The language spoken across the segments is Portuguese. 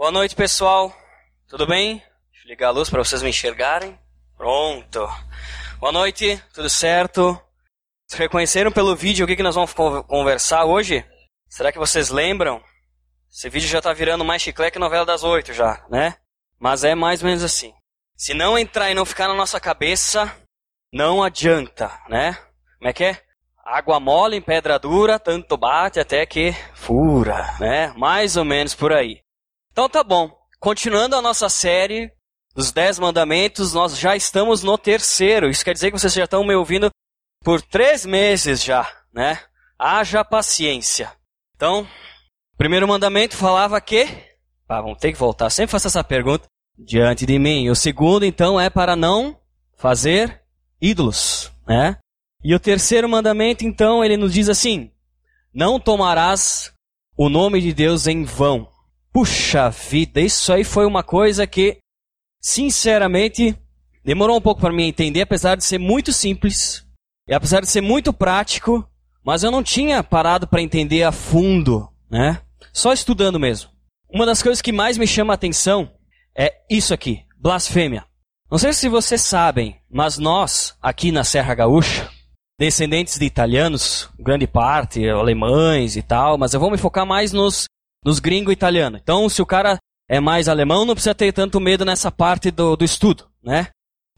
Boa noite, pessoal. Tudo bem? Deixa eu ligar a luz para vocês me enxergarem. Pronto. Boa noite, tudo certo? Vocês reconheceram pelo vídeo o que, que nós vamos conversar hoje? Será que vocês lembram? Esse vídeo já tá virando mais chiclete que novela das oito já, né? Mas é mais ou menos assim. Se não entrar e não ficar na nossa cabeça, não adianta, né? Como é que é? Água mole em pedra dura, tanto bate até que fura, né? Mais ou menos por aí. Então tá bom. Continuando a nossa série dos Dez Mandamentos, nós já estamos no terceiro. Isso quer dizer que vocês já estão me ouvindo por três meses já, né? Haja paciência. Então, o primeiro mandamento falava que. Ah, vamos ter que voltar. Sempre faço essa pergunta. Diante de mim. O segundo, então, é para não fazer ídolos, né? E o terceiro mandamento, então, ele nos diz assim: Não tomarás o nome de Deus em vão. Puxa vida, isso aí foi uma coisa que, sinceramente, demorou um pouco para mim entender, apesar de ser muito simples, e apesar de ser muito prático, mas eu não tinha parado para entender a fundo, né? Só estudando mesmo. Uma das coisas que mais me chama a atenção é isso aqui, blasfêmia. Não sei se vocês sabem, mas nós, aqui na Serra Gaúcha, descendentes de italianos, grande parte, alemães e tal, mas eu vou me focar mais nos nos gringos italianos. Então, se o cara é mais alemão, não precisa ter tanto medo nessa parte do, do estudo, né?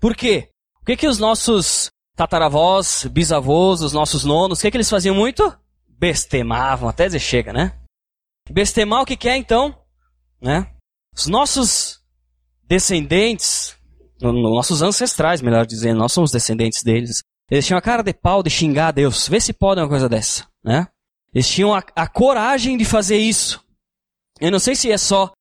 Por quê? O que que os nossos tataravós, bisavós, os nossos nonos, o que que eles faziam muito? Bestemavam, até dizer chega, né? Bestemar o que que é então? Né? Os nossos descendentes, nossos ancestrais, melhor dizendo, nós somos descendentes deles, eles tinham a cara de pau de xingar a Deus. Vê se pode uma coisa dessa, né? Eles tinham a, a coragem de fazer isso. Eu não sei se é só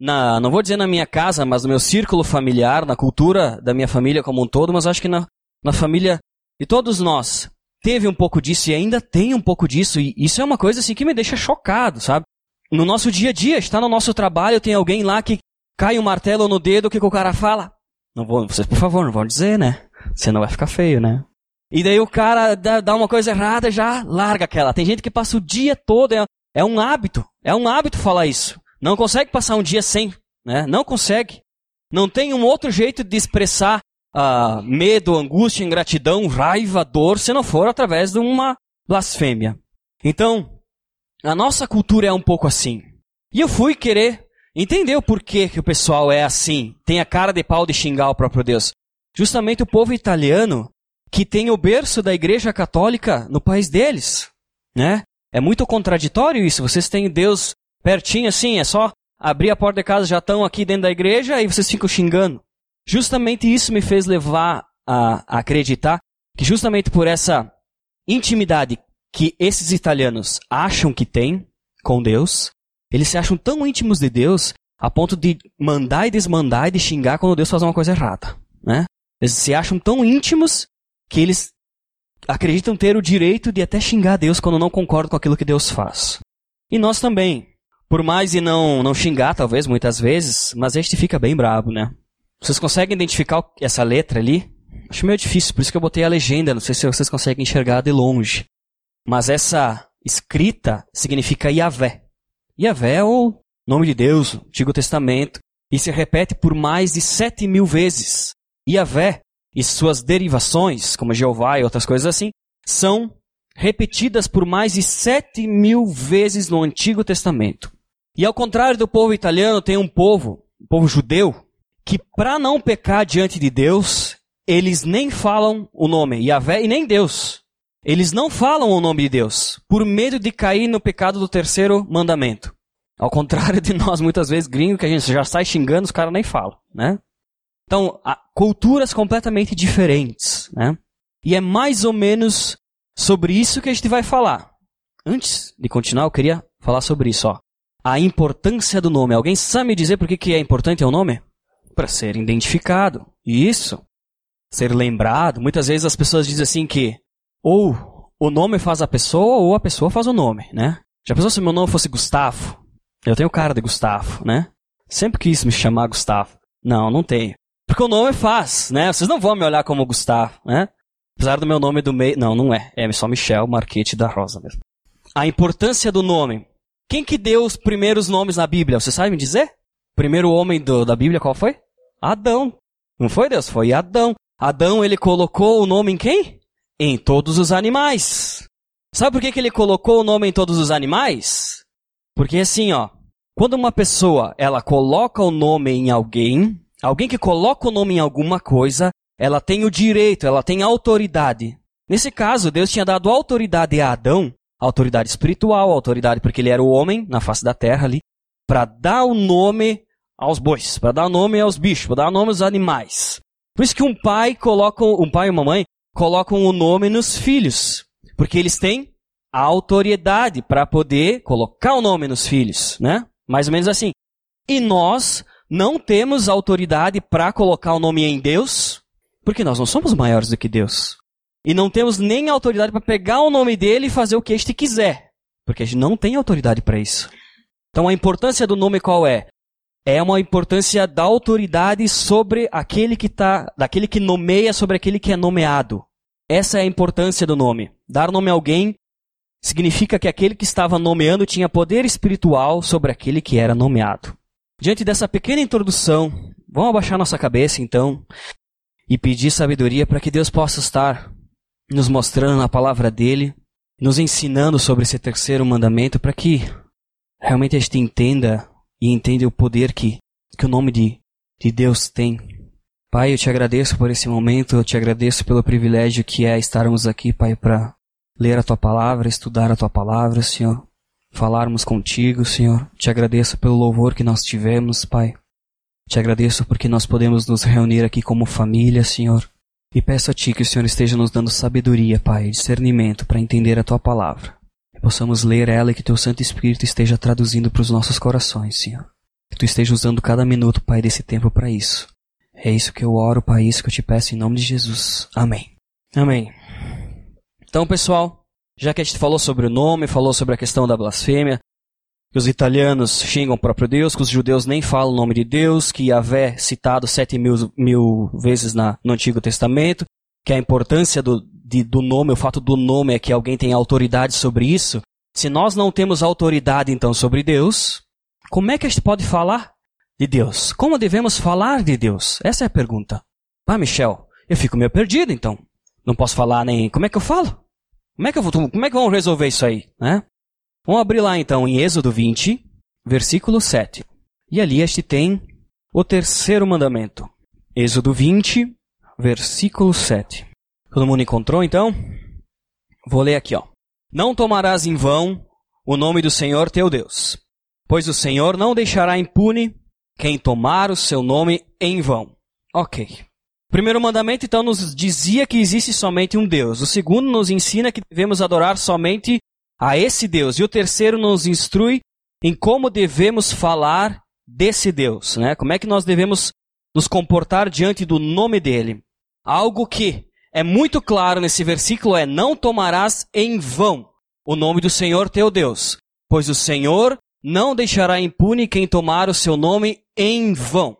na, não vou dizer na minha casa, mas no meu círculo familiar, na cultura da minha família como um todo, mas acho que na, na família de todos nós teve um pouco disso e ainda tem um pouco disso, e isso é uma coisa assim que me deixa chocado, sabe? No nosso dia a dia, está no nosso trabalho, tem alguém lá que cai um martelo no dedo, o que, que o cara fala? Não vou, vocês por favor, não vão dizer, né? Senão vai ficar feio, né? E daí o cara dá, dá uma coisa errada já larga aquela. Tem gente que passa o dia todo, é, é um hábito. É um hábito falar isso. Não consegue passar um dia sem, né? Não consegue. Não tem um outro jeito de expressar uh, medo, angústia, ingratidão, raiva, dor, se não for através de uma blasfêmia. Então, a nossa cultura é um pouco assim. E eu fui querer entender o porquê que o pessoal é assim, tem a cara de pau de xingar o próprio Deus. Justamente o povo italiano, que tem o berço da Igreja Católica no país deles, né? É muito contraditório isso. Vocês têm Deus pertinho assim, é só abrir a porta de casa, já estão aqui dentro da igreja e vocês ficam xingando. Justamente isso me fez levar a, a acreditar que justamente por essa intimidade que esses italianos acham que têm com Deus, eles se acham tão íntimos de Deus a ponto de mandar e desmandar e de xingar quando Deus faz uma coisa errada, né? Eles se acham tão íntimos que eles acreditam ter o direito de até xingar Deus quando não concordam com aquilo que Deus faz. E nós também. Por mais e não, não xingar, talvez, muitas vezes, mas este fica bem brabo, né? Vocês conseguem identificar essa letra ali? Acho meio difícil, por isso que eu botei a legenda, não sei se vocês conseguem enxergar de longe. Mas essa escrita significa Yahvé. Yahvé é o nome de Deus, Antigo Testamento, e se repete por mais de sete mil vezes. Yahvé e suas derivações, como Jeová e outras coisas assim, são repetidas por mais de sete mil vezes no Antigo Testamento. E ao contrário do povo italiano, tem um povo, um povo judeu, que para não pecar diante de Deus, eles nem falam o nome Yahvé e nem Deus. Eles não falam o nome de Deus, por medo de cair no pecado do terceiro mandamento. Ao contrário de nós, muitas vezes, gringo, que a gente já sai xingando, os caras nem falam, né? Então, culturas completamente diferentes, né? E é mais ou menos sobre isso que a gente vai falar. Antes de continuar, eu queria falar sobre isso, ó. A importância do nome. Alguém sabe me dizer por que, que é importante o nome? Para ser identificado. Isso. Ser lembrado. Muitas vezes as pessoas dizem assim que ou o nome faz a pessoa ou a pessoa faz o nome, né? Já pensou se meu nome fosse Gustavo? Eu tenho cara de Gustavo, né? Sempre quis me chamar Gustavo. Não, não tenho. Porque o nome faz, né? Vocês não vão me olhar como Gustavo, né? Apesar do meu nome do meio. Não, não é. É só Michel Marquete da Rosa mesmo. A importância do nome. Quem que deu os primeiros nomes na Bíblia? Você sabe me dizer? primeiro homem do, da Bíblia qual foi? Adão. Não foi Deus? Foi Adão. Adão, ele colocou o nome em quem? Em todos os animais. Sabe por que, que ele colocou o nome em todos os animais? Porque assim, ó, quando uma pessoa, ela coloca o nome em alguém, alguém que coloca o nome em alguma coisa, ela tem o direito, ela tem autoridade. Nesse caso, Deus tinha dado autoridade a Adão, autoridade espiritual, autoridade porque ele era o homem na face da terra ali, para dar o nome aos bois, para dar o nome aos bichos, para dar o nome aos animais. Por isso que um pai coloca, um pai e uma mãe colocam o nome nos filhos, porque eles têm a autoridade para poder colocar o nome nos filhos, né? Mais ou menos assim. E nós não temos autoridade para colocar o nome em Deus, porque nós não somos maiores do que Deus. E não temos nem autoridade para pegar o nome dele e fazer o que este quiser, porque a gente não tem autoridade para isso. Então a importância do nome qual é? É uma importância da autoridade sobre aquele que tá, daquele que nomeia sobre aquele que é nomeado. Essa é a importância do nome. Dar nome a alguém significa que aquele que estava nomeando tinha poder espiritual sobre aquele que era nomeado. Diante dessa pequena introdução, vamos abaixar nossa cabeça então e pedir sabedoria para que Deus possa estar nos mostrando na palavra dele, nos ensinando sobre esse terceiro mandamento para que realmente a gente entenda e entenda o poder que, que o nome de, de Deus tem. Pai, eu te agradeço por esse momento, eu te agradeço pelo privilégio que é estarmos aqui, Pai, para ler a tua palavra, estudar a tua palavra, Senhor, falarmos contigo, Senhor. Te agradeço pelo louvor que nós tivemos, Pai. Te agradeço porque nós podemos nos reunir aqui como família, Senhor. E peço a Ti que o Senhor esteja nos dando sabedoria, Pai, discernimento para entender a Tua palavra possamos ler ela e que Teu Santo Espírito esteja traduzindo para os nossos corações, Senhor. Que Tu esteja usando cada minuto, Pai, desse tempo para isso. É isso que eu oro, Pai, é isso que eu te peço em nome de Jesus. Amém. Amém. Então, pessoal, já que a gente falou sobre o nome, falou sobre a questão da blasfêmia, que os italianos xingam o próprio Deus, que os judeus nem falam o nome de Deus, que Yahvé citado sete mil, mil vezes na, no Antigo Testamento, que a importância do, de, do nome, o fato do nome é que alguém tem autoridade sobre isso. Se nós não temos autoridade, então, sobre Deus, como é que a gente pode falar de Deus? Como devemos falar de Deus? Essa é a pergunta. Ah, Michel, eu fico meio perdido, então. Não posso falar nem. Como é que eu falo? Como é que, eu vou, como é que vamos resolver isso aí? Né? Vamos abrir lá, então, em Êxodo 20, versículo 7. E ali a gente tem o terceiro mandamento. Êxodo 20, versículo 7. Todo mundo encontrou então? Vou ler aqui, ó. Não tomarás em vão o nome do Senhor teu Deus, pois o Senhor não deixará impune quem tomar o seu nome em vão. Ok. O primeiro mandamento, então, nos dizia que existe somente um Deus. O segundo nos ensina que devemos adorar somente a esse Deus. E o terceiro nos instrui em como devemos falar desse Deus, né? Como é que nós devemos nos comportar diante do nome dele. Algo que é muito claro nesse versículo é: Não tomarás em vão o nome do Senhor teu Deus, pois o Senhor não deixará impune quem tomar o seu nome em vão.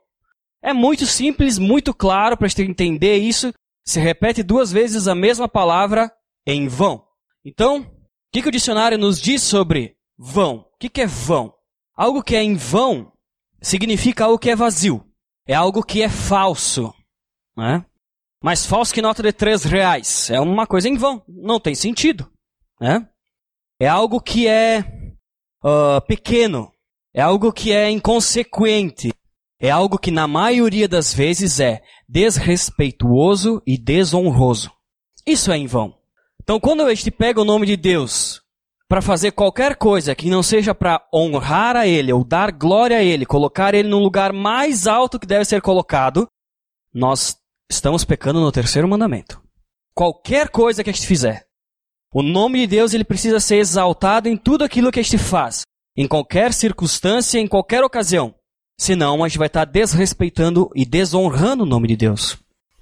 É muito simples, muito claro para a gente entender isso. Se repete duas vezes a mesma palavra em vão. Então, o que, que o dicionário nos diz sobre vão? O que, que é vão? Algo que é em vão significa algo que é vazio. É algo que é falso. Né? Mais falso que nota de três reais. É uma coisa em vão. Não tem sentido. Né? É algo que é uh, pequeno. É algo que é inconsequente. É algo que, na maioria das vezes, é desrespeituoso e desonroso. Isso é em vão. Então, quando a gente pega o nome de Deus para fazer qualquer coisa que não seja para honrar a Ele ou dar glória a Ele, colocar Ele no lugar mais alto que deve ser colocado, nós estamos pecando no terceiro mandamento. Qualquer coisa que a gente fizer, o nome de Deus ele precisa ser exaltado em tudo aquilo que a gente faz, em qualquer circunstância, em qualquer ocasião. Senão a gente vai estar desrespeitando e desonrando o nome de Deus.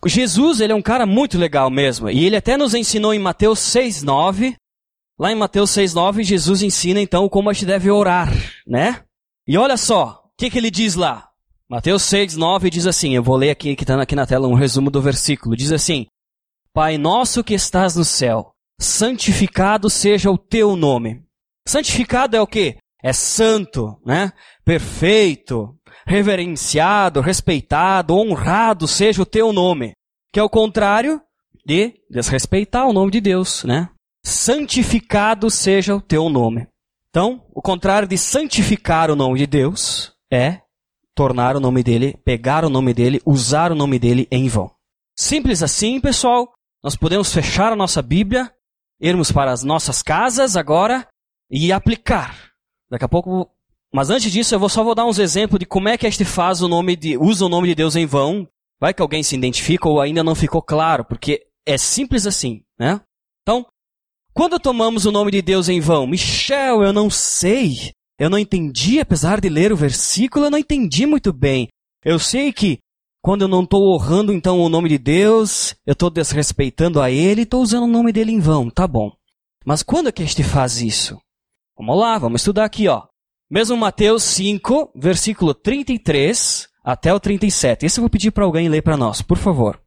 Jesus, ele é um cara muito legal mesmo, e ele até nos ensinou em Mateus 6:9, lá em Mateus 6:9, Jesus ensina então como a gente deve orar, né? E olha só, o que, que ele diz lá? Mateus 6, 9 diz assim, eu vou ler aqui, que está aqui na tela um resumo do versículo. Diz assim, Pai nosso que estás no céu, santificado seja o teu nome. Santificado é o quê? É santo, né? Perfeito. Reverenciado, respeitado, honrado seja o teu nome. Que é o contrário de desrespeitar o nome de Deus, né? Santificado seja o teu nome. Então, o contrário de santificar o nome de Deus é tornar o nome dele, pegar o nome dele, usar o nome dele em vão. Simples assim, pessoal. Nós podemos fechar a nossa Bíblia, irmos para as nossas casas agora e aplicar. Daqui a pouco, mas antes disso, eu vou só vou dar uns exemplos de como é que este faz o nome de usa o nome de Deus em vão. Vai que alguém se identifica ou ainda não ficou claro, porque é simples assim, né? Então, quando tomamos o nome de Deus em vão? Michel, eu não sei. Eu não entendi, apesar de ler o versículo, eu não entendi muito bem. Eu sei que quando eu não estou honrando então o nome de Deus, eu estou desrespeitando a Ele e estou usando o nome dele em vão, tá bom. Mas quando é que este faz isso? Vamos lá, vamos estudar aqui, ó. Mesmo Mateus 5, versículo 33 até o 37. Esse eu vou pedir para alguém ler para nós, por favor.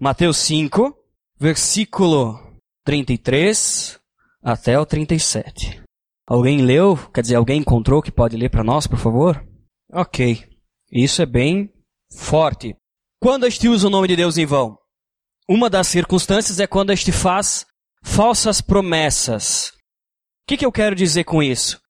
Mateus 5, versículo 33 até o 37. Alguém leu? Quer dizer, alguém encontrou que pode ler para nós, por favor? Ok. Isso é bem forte. Quando este usa o nome de Deus em vão? Uma das circunstâncias é quando este faz falsas promessas. O que, que eu quero dizer com isso?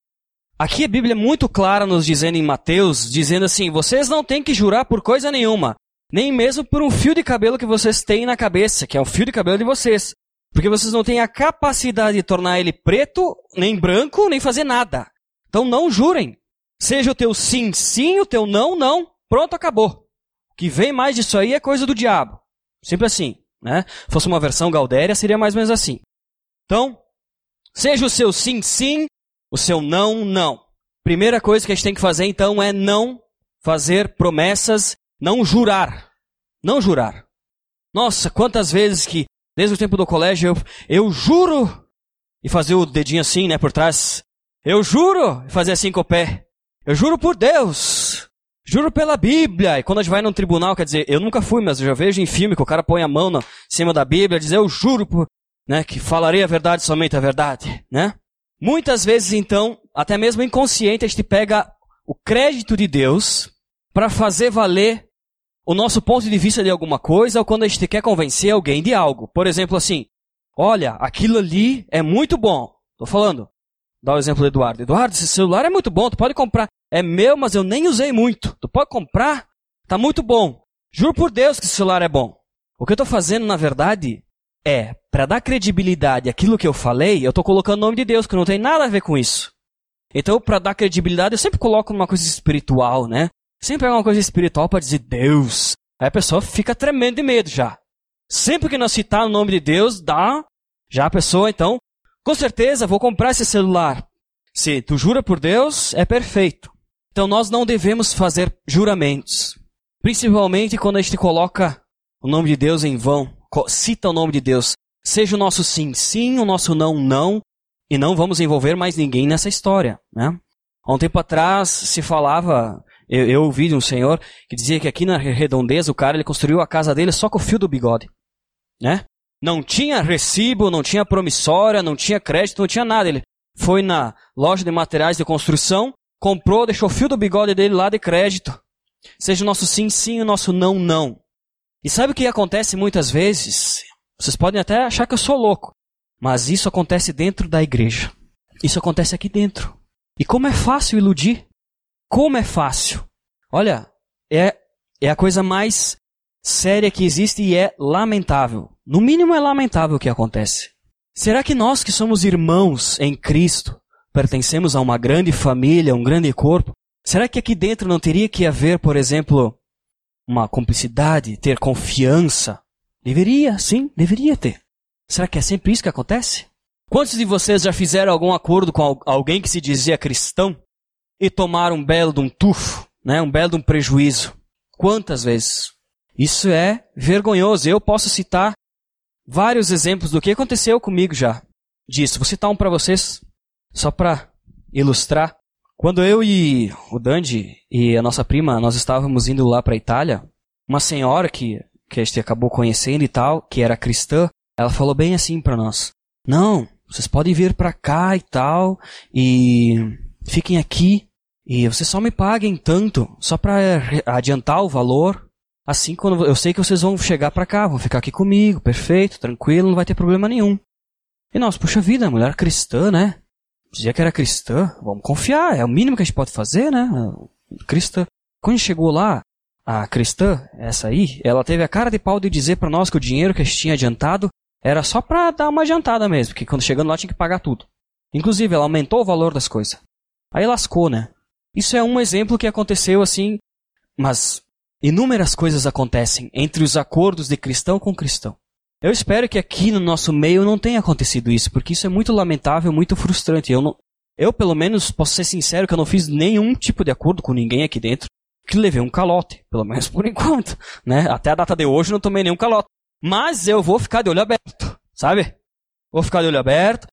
Aqui a Bíblia é muito clara nos dizendo em Mateus, dizendo assim: vocês não têm que jurar por coisa nenhuma, nem mesmo por um fio de cabelo que vocês têm na cabeça, que é o fio de cabelo de vocês. Porque vocês não têm a capacidade de tornar ele preto, nem branco, nem fazer nada. Então não jurem. Seja o teu sim, sim, o teu não, não. Pronto, acabou. O que vem mais disso aí é coisa do diabo. Sempre assim, né? Se fosse uma versão Gaudéria, seria mais ou menos assim. Então, seja o seu sim, sim, o seu não, não. Primeira coisa que a gente tem que fazer então é não fazer promessas, não jurar. Não jurar. Nossa, quantas vezes que Desde o tempo do colégio, eu, eu juro, e fazer o dedinho assim, né, por trás. Eu juro, e fazer assim com o pé. Eu juro por Deus. Juro pela Bíblia. E quando a gente vai num tribunal, quer dizer, eu nunca fui, mas eu já vejo em filme que o cara põe a mão em cima da Bíblia e diz, eu juro por, né, que falarei a verdade, somente a verdade, né? Muitas vezes, então, até mesmo inconsciente, a gente pega o crédito de Deus para fazer valer o nosso ponto de vista de alguma coisa ou quando a gente quer convencer alguém de algo. Por exemplo, assim, olha, aquilo ali é muito bom. Tô falando. Dá o exemplo do Eduardo. Eduardo, esse celular é muito bom, tu pode comprar. É meu, mas eu nem usei muito. Tu pode comprar? Tá muito bom. Juro por Deus que esse celular é bom. O que eu tô fazendo, na verdade, é, para dar credibilidade àquilo que eu falei, eu tô colocando o nome de Deus, que não tem nada a ver com isso. Então, para dar credibilidade, eu sempre coloco uma coisa espiritual, né? Sempre é uma coisa espiritual para dizer Deus. Aí a pessoa fica tremendo de medo já. Sempre que nós citar o nome de Deus, dá. Já a pessoa, então, com certeza vou comprar esse celular. Se tu jura por Deus, é perfeito. Então nós não devemos fazer juramentos. Principalmente quando a gente coloca o nome de Deus em vão, cita o nome de Deus. Seja o nosso sim, sim, o nosso não, não. E não vamos envolver mais ninguém nessa história. Né? Há um tempo atrás se falava eu, eu ouvi de um senhor que dizia que aqui na redondeza o cara ele construiu a casa dele só com o fio do bigode. Né? Não tinha recibo, não tinha promissória, não tinha crédito, não tinha nada. Ele foi na loja de materiais de construção, comprou, deixou o fio do bigode dele lá de crédito. Seja o nosso sim, sim, o nosso não, não. E sabe o que acontece muitas vezes? Vocês podem até achar que eu sou louco, mas isso acontece dentro da igreja. Isso acontece aqui dentro. E como é fácil iludir. Como é fácil. Olha, é, é a coisa mais séria que existe e é lamentável. No mínimo é lamentável o que acontece. Será que nós que somos irmãos em Cristo, pertencemos a uma grande família, um grande corpo, será que aqui dentro não teria que haver, por exemplo, uma cumplicidade, ter confiança? Deveria, sim, deveria ter. Será que é sempre isso que acontece? Quantos de vocês já fizeram algum acordo com alguém que se dizia cristão e tomar um belo de um tufo, né? um belo de um prejuízo. Quantas vezes? Isso é vergonhoso. Eu posso citar vários exemplos do que aconteceu comigo já disso. Vou citar um para vocês, só para ilustrar. Quando eu e o Dandy e a nossa prima, nós estávamos indo lá para a Itália, uma senhora que, que a gente acabou conhecendo e tal, que era cristã, ela falou bem assim para nós: Não, vocês podem vir para cá e tal, e fiquem aqui E vocês só me paguem tanto, só para adiantar o valor. Assim, quando eu sei que vocês vão chegar para cá, vão ficar aqui comigo, perfeito, tranquilo, não vai ter problema nenhum. E nós, puxa vida, mulher cristã, né? Dizia que era cristã, vamos confiar, é o mínimo que a gente pode fazer, né? Cristã. Quando chegou lá, a cristã, essa aí, ela teve a cara de pau de dizer para nós que o dinheiro que a gente tinha adiantado era só para dar uma adiantada mesmo, porque quando chegando lá tinha que pagar tudo. Inclusive, ela aumentou o valor das coisas. Aí lascou, né? Isso é um exemplo que aconteceu assim, mas inúmeras coisas acontecem entre os acordos de cristão com cristão. Eu espero que aqui no nosso meio não tenha acontecido isso, porque isso é muito lamentável, muito frustrante. Eu, não, eu pelo menos, posso ser sincero que eu não fiz nenhum tipo de acordo com ninguém aqui dentro, que levei um calote, pelo menos por enquanto. Né? Até a data de hoje não tomei nenhum calote. Mas eu vou ficar de olho aberto, sabe? Vou ficar de olho aberto.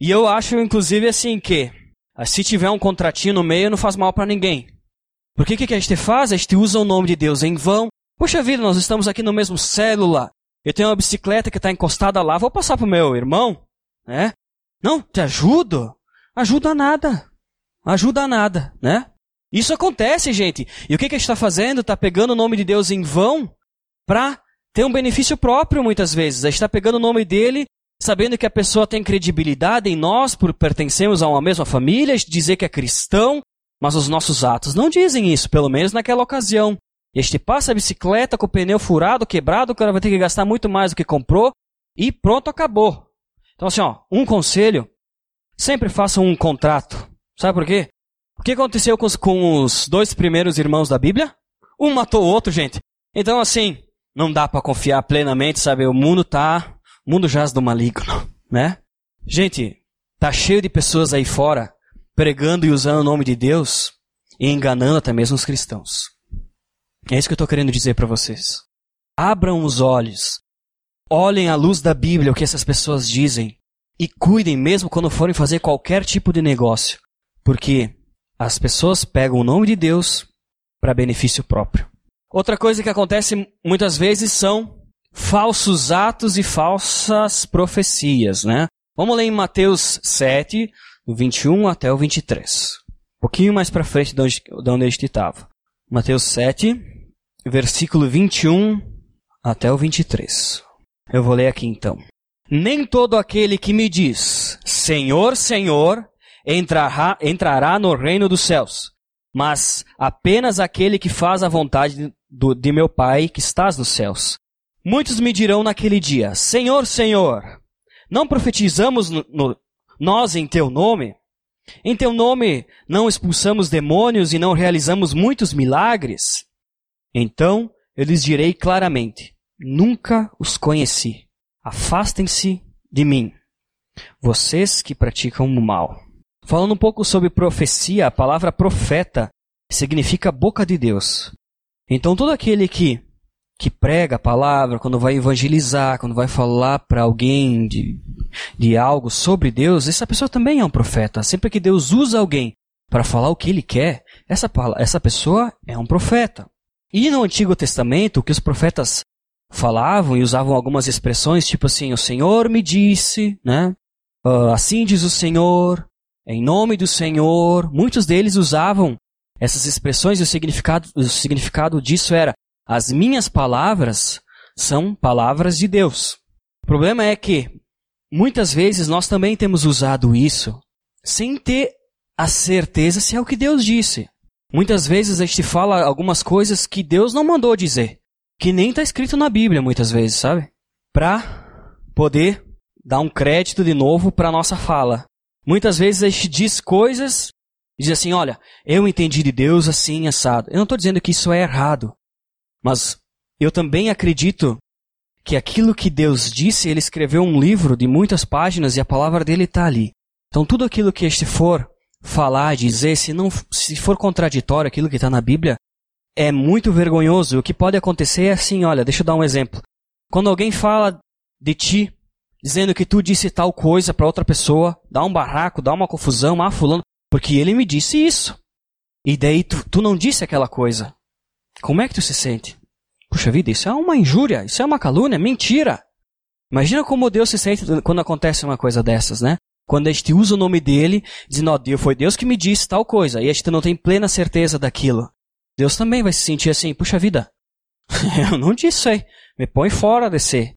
E eu acho, inclusive, assim, que ah, se tiver um contratinho no meio, não faz mal para ninguém. Porque o que, que a gente faz? A gente usa o nome de Deus em vão. Puxa vida, nós estamos aqui no mesmo célula. Eu tenho uma bicicleta que está encostada lá, vou passar pro meu irmão, né? Não, te ajudo? Ajuda nada. Ajuda nada, né? Isso acontece, gente. E o que, que a gente está fazendo? Está pegando o nome de Deus em vão para ter um benefício próprio, muitas vezes. A gente está pegando o nome dele, sabendo que a pessoa tem credibilidade em nós, por pertencemos a uma mesma família, dizer que é cristão, mas os nossos atos não dizem isso, pelo menos naquela ocasião. Este passa a bicicleta com o pneu furado, quebrado, o cara vai ter que gastar muito mais do que comprou e pronto, acabou. Então assim, ó, um conselho, sempre façam um contrato. Sabe por quê? O que aconteceu com os, com os dois primeiros irmãos da Bíblia? Um matou o outro, gente. Então assim, não dá para confiar plenamente, sabe? O mundo tá, o mundo jaz do maligno, né? Gente, tá cheio de pessoas aí fora pregando e usando o nome de Deus e enganando até mesmo os cristãos. É isso que eu estou querendo dizer para vocês. Abram os olhos, olhem à luz da Bíblia o que essas pessoas dizem e cuidem mesmo quando forem fazer qualquer tipo de negócio, porque as pessoas pegam o nome de Deus para benefício próprio. Outra coisa que acontece muitas vezes são falsos atos e falsas profecias, né? Vamos ler em Mateus 7, do 21 até o 23. Um pouquinho mais para frente de onde, de onde a gente estava. Mateus 7, versículo 21 até o 23. Eu vou ler aqui então. Nem todo aquele que me diz, Senhor, Senhor, entrará, entrará no reino dos céus, mas apenas aquele que faz a vontade do, de meu Pai que estás nos céus. Muitos me dirão naquele dia, Senhor, Senhor, não profetizamos no, no, nós em teu nome? Em teu nome não expulsamos demônios e não realizamos muitos milagres? Então eu lhes direi claramente: Nunca os conheci. Afastem-se de mim, vocês que praticam o mal. Falando um pouco sobre profecia, a palavra profeta significa boca de Deus. Então todo aquele que que prega a palavra, quando vai evangelizar, quando vai falar para alguém de, de algo sobre Deus, essa pessoa também é um profeta. Sempre que Deus usa alguém para falar o que ele quer, essa, essa pessoa é um profeta. E no Antigo Testamento, o que os profetas falavam e usavam algumas expressões, tipo assim, o Senhor me disse, né? Uh, assim diz o Senhor, em nome do Senhor. Muitos deles usavam essas expressões e o significado, o significado disso era as minhas palavras são palavras de Deus. O problema é que muitas vezes nós também temos usado isso sem ter a certeza se é o que Deus disse. Muitas vezes a gente fala algumas coisas que Deus não mandou dizer, que nem está escrito na Bíblia muitas vezes, sabe? Para poder dar um crédito de novo para nossa fala. Muitas vezes a gente diz coisas e diz assim, olha, eu entendi de Deus assim assado. Eu não estou dizendo que isso é errado. Mas eu também acredito que aquilo que Deus disse, ele escreveu um livro de muitas páginas e a palavra dele está ali. Então tudo aquilo que este for falar, dizer, se não se for contraditório aquilo que está na Bíblia, é muito vergonhoso. O que pode acontecer é assim, olha, deixa eu dar um exemplo. Quando alguém fala de ti, dizendo que tu disse tal coisa para outra pessoa, dá um barraco, dá uma confusão, ah, fulano, porque ele me disse isso. E daí tu, tu não disse aquela coisa. Como é que tu se sente? Puxa vida, isso é uma injúria, isso é uma calúnia, mentira. Imagina como Deus se sente quando acontece uma coisa dessas, né? Quando a gente usa o nome dele, dizendo, ó, Deus, foi Deus que me disse tal coisa, e a gente não tem plena certeza daquilo. Deus também vai se sentir assim, puxa vida, eu não disse isso aí, me põe fora desse,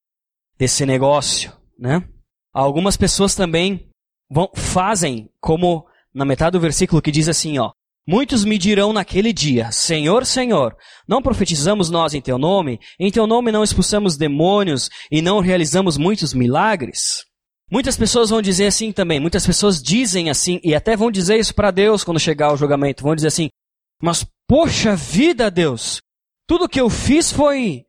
desse negócio, né? Algumas pessoas também vão, fazem como na metade do versículo que diz assim, ó, Muitos me dirão naquele dia: Senhor, Senhor, não profetizamos nós em teu nome? Em teu nome não expulsamos demônios e não realizamos muitos milagres? Muitas pessoas vão dizer assim também, muitas pessoas dizem assim, e até vão dizer isso para Deus quando chegar o julgamento. Vão dizer assim: Mas, poxa vida, Deus, tudo que eu fiz foi,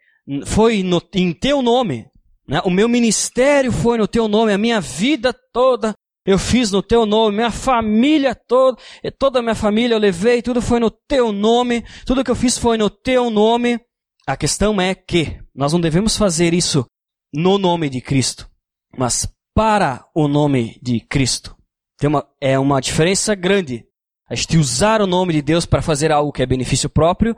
foi no, em teu nome. Né? O meu ministério foi no teu nome, a minha vida toda eu fiz no teu nome, minha família toda, toda a minha família eu levei, tudo foi no teu nome, tudo que eu fiz foi no teu nome. A questão é que nós não devemos fazer isso no nome de Cristo, mas para o nome de Cristo. Tem uma, é uma diferença grande a gente usar o nome de Deus para fazer algo que é benefício próprio,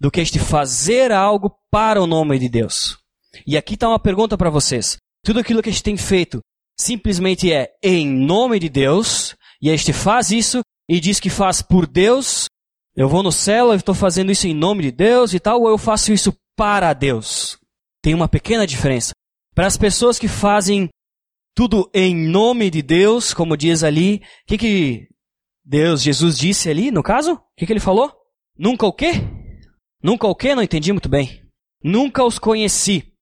do que a gente fazer algo para o nome de Deus. E aqui está uma pergunta para vocês. Tudo aquilo que a gente tem feito simplesmente é em nome de Deus, e este faz isso e diz que faz por Deus. Eu vou no céu, eu estou fazendo isso em nome de Deus e tal, ou eu faço isso para Deus. Tem uma pequena diferença. Para as pessoas que fazem tudo em nome de Deus, como diz ali, o que, que Deus, Jesus disse ali, no caso? O que, que ele falou? Nunca o quê? Nunca o quê? Não entendi muito bem. Nunca os conheci.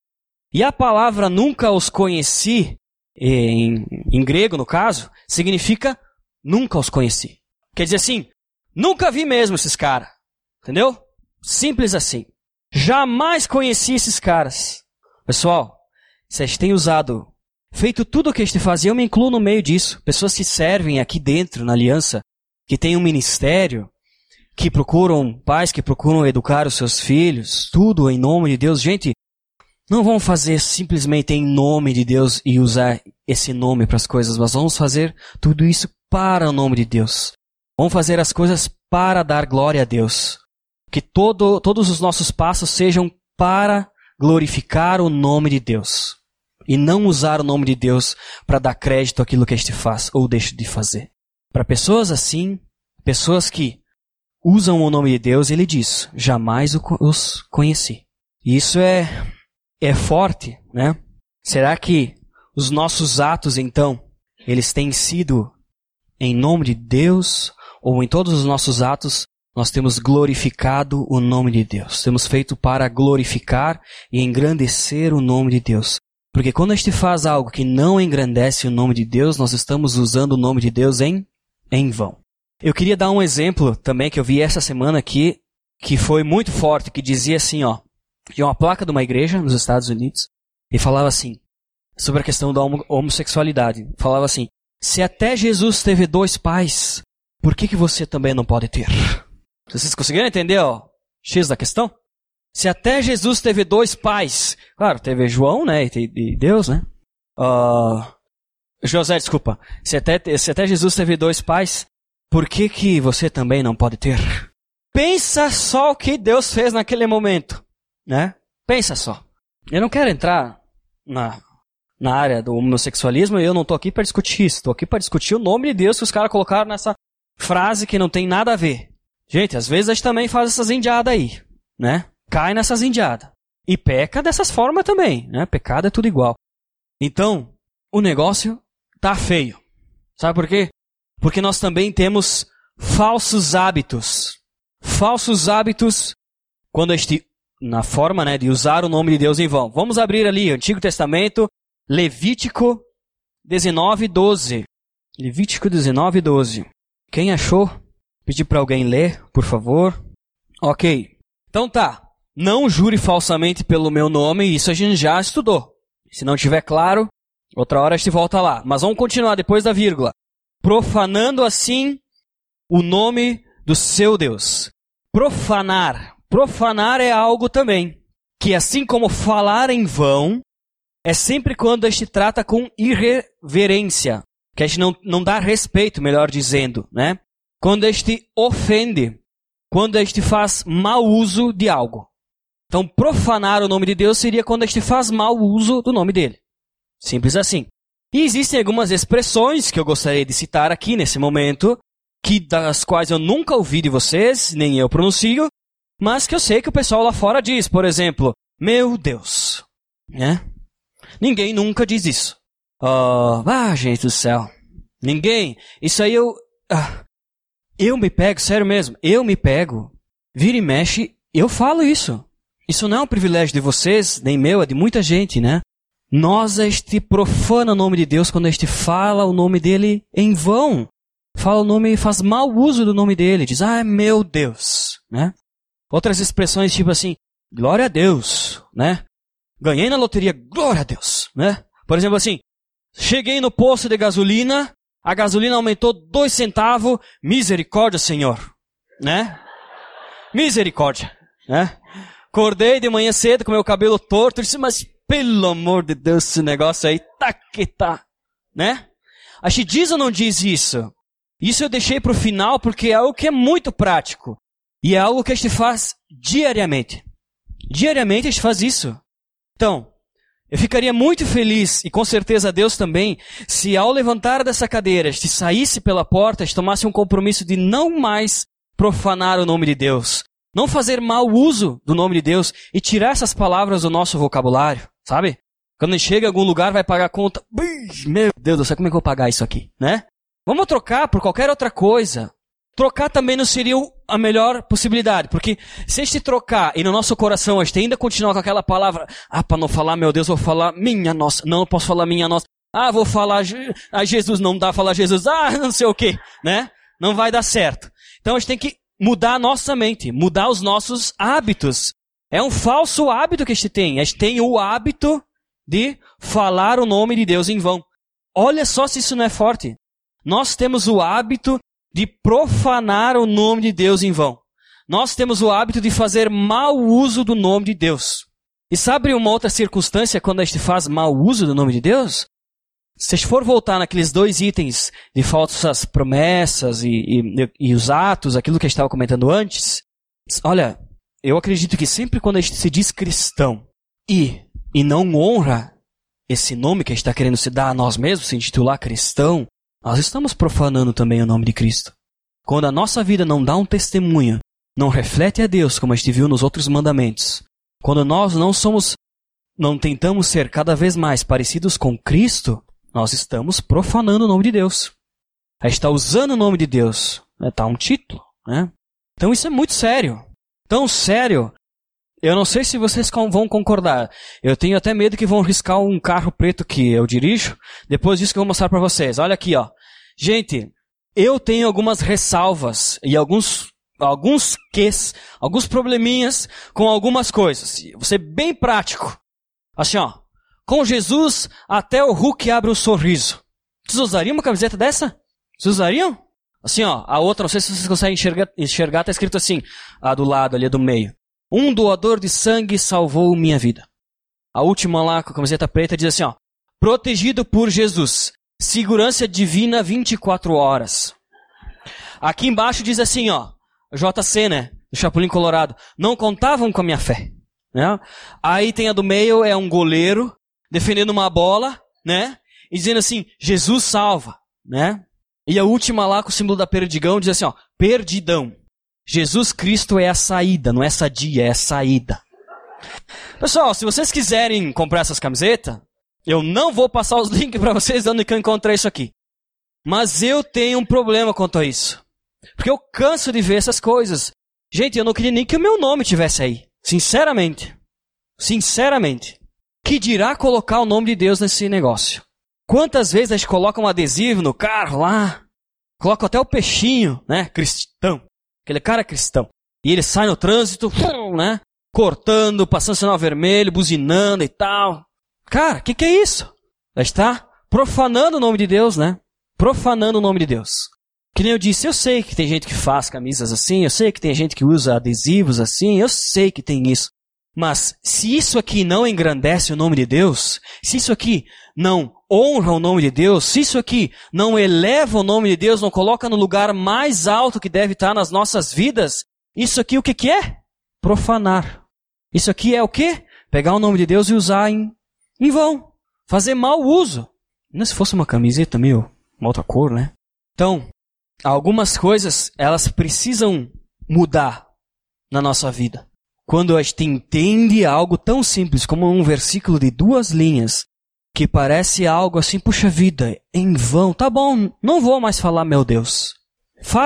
E a palavra nunca os conheci em, em grego, no caso, significa nunca os conheci. Quer dizer assim, nunca vi mesmo esses caras. Entendeu? Simples assim. Jamais conheci esses caras. Pessoal, gente tem usado, feito tudo o que a gente fazia, eu me incluo no meio disso. Pessoas que servem aqui dentro, na aliança, que têm um ministério, que procuram, pais que procuram educar os seus filhos, tudo em nome de Deus. Gente, não vamos fazer simplesmente em nome de Deus e usar esse nome para as coisas, mas vamos fazer tudo isso para o nome de Deus. Vamos fazer as coisas para dar glória a Deus. Que todo, todos os nossos passos sejam para glorificar o nome de Deus. E não usar o nome de Deus para dar crédito àquilo que este faz ou deixa de fazer. Para pessoas assim, pessoas que usam o nome de Deus, ele diz: jamais os conheci. Isso é é forte, né? Será que os nossos atos, então, eles têm sido em nome de Deus ou em todos os nossos atos nós temos glorificado o nome de Deus? Temos feito para glorificar e engrandecer o nome de Deus. Porque quando a gente faz algo que não engrandece o nome de Deus, nós estamos usando o nome de Deus em, em vão. Eu queria dar um exemplo também que eu vi essa semana aqui, que foi muito forte, que dizia assim, ó de uma placa de uma igreja nos Estados Unidos e falava assim, sobre a questão da homossexualidade. Falava assim, se até Jesus teve dois pais, por que, que você também não pode ter? Vocês conseguiram entender, ó, X da questão? Se até Jesus teve dois pais, claro, teve João, né, e Deus, né? Uh, José, desculpa. Se até, se até Jesus teve dois pais, por que que você também não pode ter? Pensa só o que Deus fez naquele momento. Né? Pensa só. Eu não quero entrar na, na área do homossexualismo e eu não estou aqui para discutir isso. Estou aqui para discutir o nome de Deus que os caras colocaram nessa frase que não tem nada a ver. Gente, às vezes a gente também faz essas indiadas aí, né? Cai nessas indiadas. E peca dessas formas também, né? Pecado é tudo igual. Então, o negócio tá feio. Sabe por quê? Porque nós também temos falsos hábitos. Falsos hábitos quando este na forma né, de usar o nome de Deus em vão. Vamos abrir ali, Antigo Testamento, Levítico 19, 12. Levítico 19, 12. Quem achou? Pedir para alguém ler, por favor. Ok. Então tá. Não jure falsamente pelo meu nome, isso a gente já estudou. Se não tiver claro, outra hora a gente volta lá. Mas vamos continuar depois da vírgula. Profanando assim o nome do seu Deus. Profanar Profanar é algo também que, assim como falar em vão, é sempre quando a gente trata com irreverência, que a gente não, não dá respeito, melhor dizendo, né? Quando a gente ofende, quando a gente faz mau uso de algo. Então, profanar o nome de Deus seria quando a gente faz mau uso do nome dele. Simples assim. E existem algumas expressões que eu gostaria de citar aqui nesse momento, que das quais eu nunca ouvi de vocês, nem eu pronuncio, mas que eu sei que o pessoal lá fora diz. Por exemplo, meu Deus. Né? Ninguém nunca diz isso. Oh, ah, gente do céu. Ninguém. Isso aí eu. Ah, eu me pego, sério mesmo. Eu me pego. Vira e mexe, eu falo isso. Isso não é um privilégio de vocês, nem meu, é de muita gente, né? Nós, este profana o nome de Deus quando este fala o nome dele em vão. Fala o nome e faz mau uso do nome dele. Diz, ah, meu Deus, né? Outras expressões tipo assim, glória a Deus, né? Ganhei na loteria, glória a Deus, né? Por exemplo assim, cheguei no posto de gasolina, a gasolina aumentou dois centavos, misericórdia, Senhor, né? Misericórdia, né? Acordei de manhã cedo com meu cabelo torto, disse, mas pelo amor de Deus, esse negócio aí tá que tá, né? A gente diz ou não diz isso? Isso eu deixei para o final porque é algo que é muito prático. E é algo que a gente faz diariamente. Diariamente a gente faz isso. Então, eu ficaria muito feliz, e com certeza Deus também, se ao levantar dessa cadeira, a gente saísse pela porta, a gente tomasse um compromisso de não mais profanar o nome de Deus. Não fazer mau uso do nome de Deus e tirar essas palavras do nosso vocabulário, sabe? Quando a gente chega em algum lugar, vai pagar a conta. Meu Deus do céu, como é que eu vou pagar isso aqui, né? Vamos trocar por qualquer outra coisa. Trocar também não seria a melhor possibilidade, porque se a gente trocar e no nosso coração a gente ainda continuar com aquela palavra, ah, para não falar meu Deus, vou falar minha nossa, não posso falar minha nossa, ah, vou falar a Jesus, não dá falar Jesus, ah, não sei o que, né? Não vai dar certo. Então a gente tem que mudar a nossa mente, mudar os nossos hábitos. É um falso hábito que a gente tem. A gente tem o hábito de falar o nome de Deus em vão. Olha só se isso não é forte. Nós temos o hábito de profanar o nome de Deus em vão. Nós temos o hábito de fazer mau uso do nome de Deus. E sabe uma outra circunstância quando a gente faz mau uso do nome de Deus? Se a gente for voltar naqueles dois itens de falsas promessas e, e, e os atos, aquilo que a gente estava comentando antes, olha, eu acredito que sempre quando a gente se diz cristão e, e não honra esse nome que a gente está querendo se dar a nós mesmos, se intitular cristão, nós estamos profanando também o nome de Cristo. Quando a nossa vida não dá um testemunho, não reflete a Deus como a gente viu nos outros mandamentos, quando nós não somos, não tentamos ser cada vez mais parecidos com Cristo, nós estamos profanando o nome de Deus. A gente está usando o nome de Deus. Está né? um título, né? Então isso é muito sério. Tão sério eu não sei se vocês vão concordar. Eu tenho até medo que vão riscar um carro preto que eu dirijo. Depois disso que eu vou mostrar para vocês. Olha aqui, ó. Gente, eu tenho algumas ressalvas e alguns alguns ques, alguns probleminhas com algumas coisas. Vou ser bem prático. Assim, ó. Com Jesus, até o Hulk abre um sorriso. Vocês usariam uma camiseta dessa? Vocês usariam? Assim, ó. A outra, não sei se vocês conseguem enxergar, enxergar tá escrito assim. A do lado ali, do meio. Um doador de sangue salvou minha vida. A última lá com a camiseta preta diz assim, ó: Protegido por Jesus. Segurança divina 24 horas. Aqui embaixo diz assim, ó, JC, né, do Chapolin Colorado, não contavam com a minha fé, né? Aí tem a do meio é um goleiro defendendo uma bola, né? E dizendo assim, Jesus salva, né? E a última lá com o símbolo da perdigão diz assim, ó, perdidão. Jesus Cristo é a saída, não é sadia, é a saída. Pessoal, se vocês quiserem comprar essas camisetas, eu não vou passar os links para vocês onde que eu encontrei isso aqui. Mas eu tenho um problema quanto a isso. Porque eu canso de ver essas coisas. Gente, eu não queria nem que o meu nome tivesse aí. Sinceramente. Sinceramente. Que dirá colocar o nome de Deus nesse negócio? Quantas vezes a gente coloca um adesivo no carro lá? Coloca até o peixinho, né? Cristão. Aquele cara é cristão. E ele sai no trânsito, né? Cortando, passando sinal vermelho, buzinando e tal. Cara, o que, que é isso? Está profanando o nome de Deus, né? Profanando o nome de Deus. Que nem eu disse, eu sei que tem gente que faz camisas assim, eu sei que tem gente que usa adesivos assim, eu sei que tem isso. Mas se isso aqui não engrandece o nome de Deus, se isso aqui não honra o nome de Deus, se isso aqui não eleva o nome de Deus, não coloca no lugar mais alto que deve estar nas nossas vidas, isso aqui o que, que é? Profanar. Isso aqui é o que? Pegar o nome de Deus e usar em, em vão. Fazer mau uso Não se fosse uma camiseta meio uma outra cor, né? Então, algumas coisas elas precisam mudar na nossa vida. Quando a gente entende algo tão simples como um versículo de duas linhas, que parece algo assim, puxa vida, em vão, tá bom, não vou mais falar meu Deus.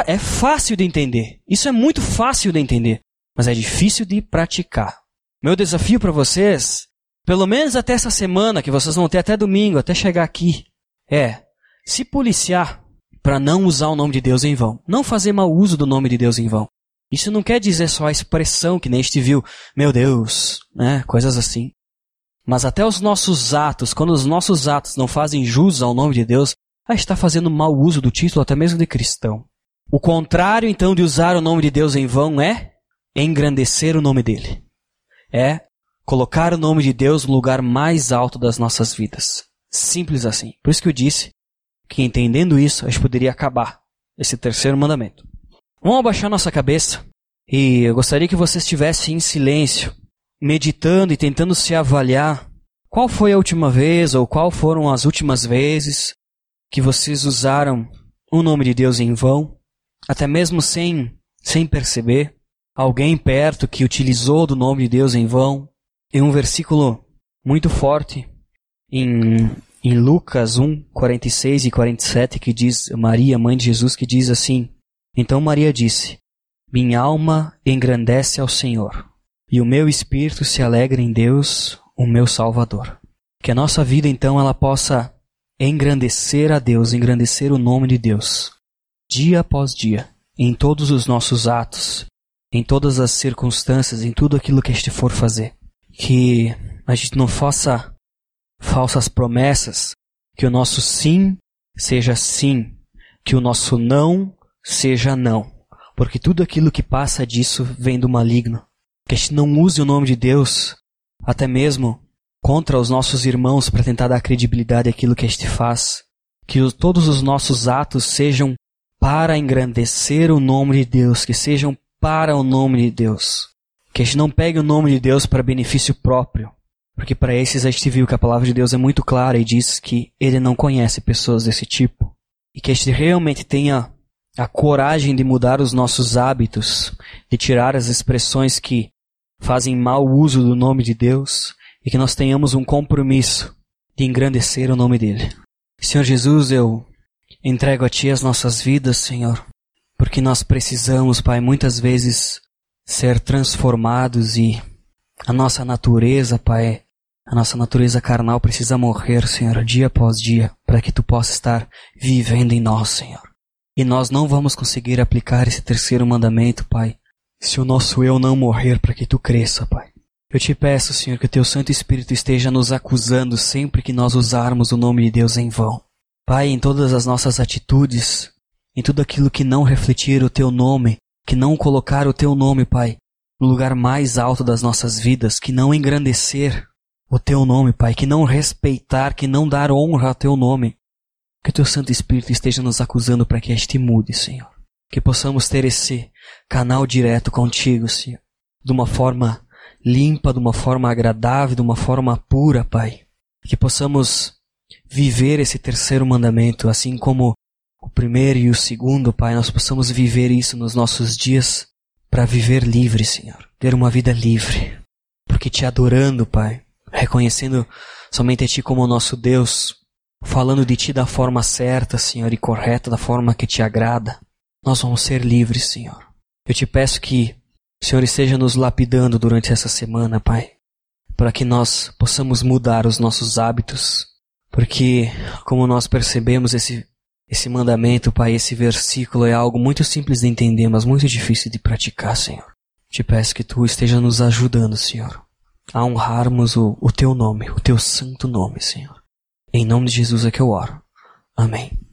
é fácil de entender. Isso é muito fácil de entender, mas é difícil de praticar. Meu desafio para vocês, pelo menos até essa semana, que vocês vão ter até domingo, até chegar aqui, é se policiar para não usar o nome de Deus em vão. Não fazer mau uso do nome de Deus em vão. Isso não quer dizer só a expressão que nem este viu, meu Deus, né? Coisas assim. Mas até os nossos atos, quando os nossos atos não fazem jus ao nome de Deus, a está fazendo mau uso do título até mesmo de cristão. O contrário, então, de usar o nome de Deus em vão é engrandecer o nome dele. É colocar o nome de Deus no lugar mais alto das nossas vidas. Simples assim. Por isso que eu disse que entendendo isso, a gente poderia acabar esse terceiro mandamento. Vamos abaixar nossa cabeça e eu gostaria que você estivesse em silêncio, meditando e tentando se avaliar qual foi a última vez ou qual foram as últimas vezes que vocês usaram o nome de Deus em vão, até mesmo sem sem perceber, alguém perto que utilizou do nome de Deus em vão. E um versículo muito forte em, em Lucas 1, 46 e 47 que diz Maria, mãe de Jesus, que diz assim: então Maria disse: Minha alma engrandece ao Senhor, e o meu espírito se alegra em Deus, o meu Salvador. Que a nossa vida então ela possa engrandecer a Deus, engrandecer o nome de Deus, dia após dia, em todos os nossos atos, em todas as circunstâncias, em tudo aquilo que a gente for fazer. Que a gente não faça falsas promessas, que o nosso sim seja sim, que o nosso não seja não, porque tudo aquilo que passa disso vem do maligno. Que a gente não use o nome de Deus, até mesmo contra os nossos irmãos, para tentar dar credibilidade àquilo que a gente faz. Que os, todos os nossos atos sejam para engrandecer o nome de Deus, que sejam para o nome de Deus. Que a gente não pegue o nome de Deus para benefício próprio, porque para esses a gente viu que a palavra de Deus é muito clara e diz que ele não conhece pessoas desse tipo. E que a gente realmente tenha a coragem de mudar os nossos hábitos, de tirar as expressões que fazem mau uso do nome de Deus e que nós tenhamos um compromisso de engrandecer o nome dele. Senhor Jesus, eu entrego a Ti as nossas vidas, Senhor, porque nós precisamos, Pai, muitas vezes ser transformados e a nossa natureza, Pai, a nossa natureza carnal precisa morrer, Senhor, dia após dia, para que Tu possa estar vivendo em nós, Senhor. E nós não vamos conseguir aplicar esse terceiro mandamento, Pai, se o nosso eu não morrer para que tu cresça, Pai. Eu te peço, Senhor, que o teu Santo Espírito esteja nos acusando sempre que nós usarmos o nome de Deus em vão. Pai, em todas as nossas atitudes, em tudo aquilo que não refletir o teu nome, que não colocar o teu nome, Pai, no lugar mais alto das nossas vidas, que não engrandecer o teu nome, Pai, que não respeitar, que não dar honra ao teu nome. Que o teu Santo Espírito esteja nos acusando para que a gente mude, Senhor. Que possamos ter esse canal direto contigo, Senhor. De uma forma limpa, de uma forma agradável, de uma forma pura, Pai. Que possamos viver esse terceiro mandamento, assim como o primeiro e o segundo, Pai, nós possamos viver isso nos nossos dias para viver livre, Senhor. Ter uma vida livre. Porque te adorando, Pai, reconhecendo somente a Ti como nosso Deus, falando de Ti da forma certa, Senhor, e correta, da forma que te agrada, nós vamos ser livres, Senhor. Eu te peço que o Senhor esteja nos lapidando durante essa semana, Pai, para que nós possamos mudar os nossos hábitos, porque, como nós percebemos, esse, esse mandamento, Pai, esse versículo é algo muito simples de entender, mas muito difícil de praticar, Senhor. Te peço que Tu esteja nos ajudando, Senhor, a honrarmos o, o Teu nome, o Teu santo nome, Senhor. Em nome de Jesus é que eu oro. Amém.